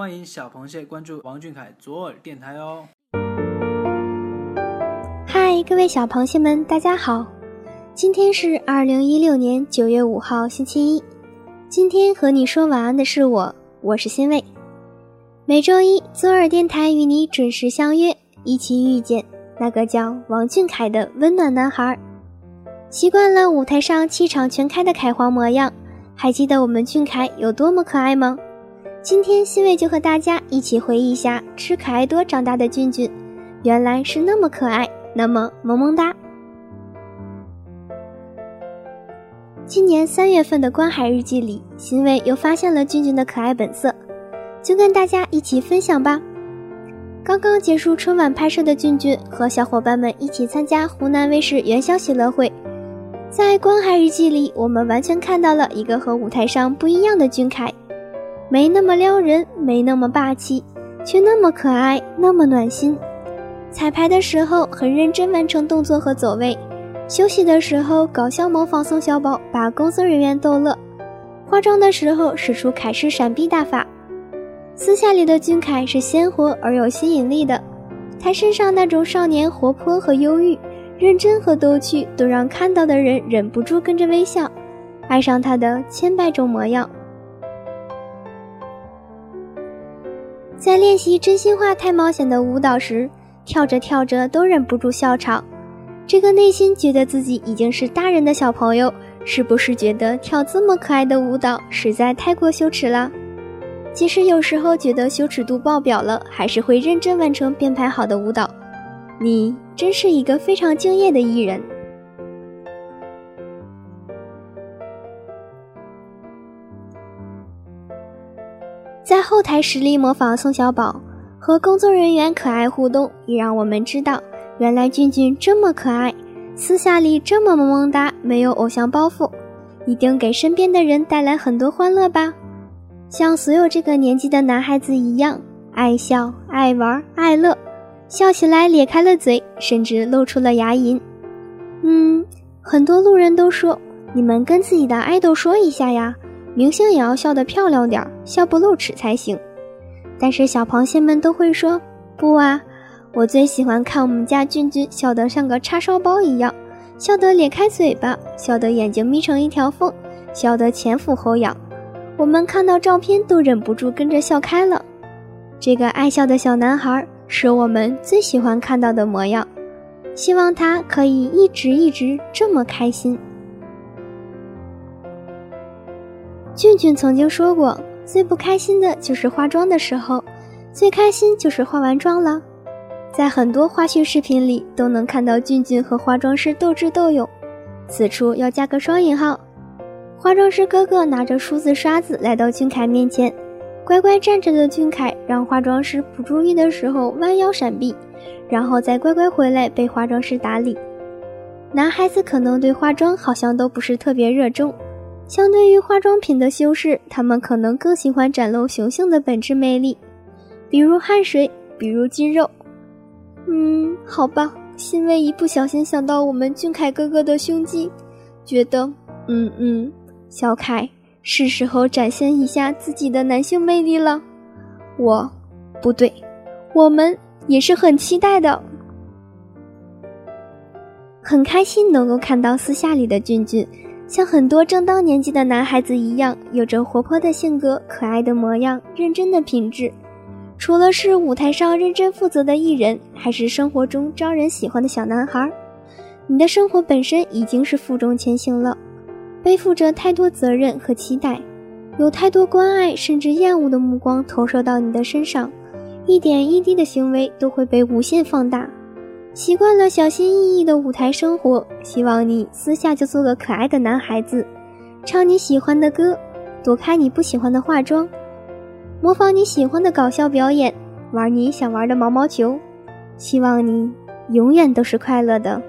欢迎小螃蟹关注王俊凯左耳电台哦。嗨，各位小螃蟹们，大家好！今天是二零一六年九月五号，星期一。今天和你说晚安的是我，我是欣慰。每周一左耳电台与你准时相约，一起遇见那个叫王俊凯的温暖男孩。习惯了舞台上气场全开的凯皇模样，还记得我们俊凯有多么可爱吗？今天欣慰就和大家一起回忆一下吃可爱多长大的俊俊，原来是那么可爱，那么萌萌哒。今年三月份的《观海日记》里，欣慰又发现了俊俊的可爱本色，就跟大家一起分享吧。刚刚结束春晚拍摄的俊俊和小伙伴们一起参加湖南卫视元宵喜乐会，在《观海日记》里，我们完全看到了一个和舞台上不一样的俊凯，没那么撩人，没那么霸气，却那么可爱，那么暖心。彩排的时候很认真完成动作和走位。休息的时候，搞笑模仿宋小宝，把工作人员逗乐；化妆的时候，使出凯式闪避大法。私下里的俊凯是鲜活而有吸引力的，他身上那种少年活泼和忧郁，认真和逗趣，都让看到的人忍不住跟着微笑，爱上他的千百种模样。在练习真心话太冒险的舞蹈时，跳着跳着都忍不住笑场。这个内心觉得自己已经是大人的小朋友，是不是觉得跳这么可爱的舞蹈实在太过羞耻了？即使有时候觉得羞耻度爆表了，还是会认真完成编排好的舞蹈。你真是一个非常敬业的艺人。在后台实力模仿宋小宝和工作人员可爱互动，也让我们知道。原来俊俊这么可爱，私下里这么萌萌哒，没有偶像包袱，一定给身边的人带来很多欢乐吧。像所有这个年纪的男孩子一样，爱笑、爱玩、爱乐，笑起来咧开了嘴，甚至露出了牙龈。嗯，很多路人都说，你们跟自己的爱豆说一下呀，明星也要笑得漂亮点儿，笑不露齿才行。但是小螃蟹们都会说，不啊。我最喜欢看我们家俊俊笑得像个叉烧包一样，笑得咧开嘴巴，笑得眼睛眯成一条缝，笑得前俯后仰。我们看到照片都忍不住跟着笑开了。这个爱笑的小男孩是我们最喜欢看到的模样，希望他可以一直一直这么开心。俊俊曾经说过，最不开心的就是化妆的时候，最开心就是化完妆了。在很多花絮视频里都能看到俊俊和化妆师斗智斗勇，此处要加个双引号。化妆师哥哥拿着梳子刷子来到俊凯面前，乖乖站着的俊凯让化妆师不注意的时候弯腰闪避，然后再乖乖回来被化妆师打理。男孩子可能对化妆好像都不是特别热衷，相对于化妆品的修饰，他们可能更喜欢展露雄性的本质魅力，比如汗水，比如肌肉。嗯，好吧，欣慰一不小心想到我们俊凯哥哥的胸肌，觉得，嗯嗯，小凯是时候展现一下自己的男性魅力了。我，不对，我们也是很期待的，很开心能够看到私下里的俊俊，像很多正当年纪的男孩子一样，有着活泼的性格、可爱的模样、认真的品质。除了是舞台上认真负责的艺人，还是生活中招人喜欢的小男孩，你的生活本身已经是负重前行了，背负着太多责任和期待，有太多关爱甚至厌恶的目光投射到你的身上，一点一滴的行为都会被无限放大。习惯了小心翼翼的舞台生活，希望你私下就做个可爱的男孩子，唱你喜欢的歌，躲开你不喜欢的化妆。模仿你喜欢的搞笑表演，玩你想玩的毛毛球，希望你永远都是快乐的。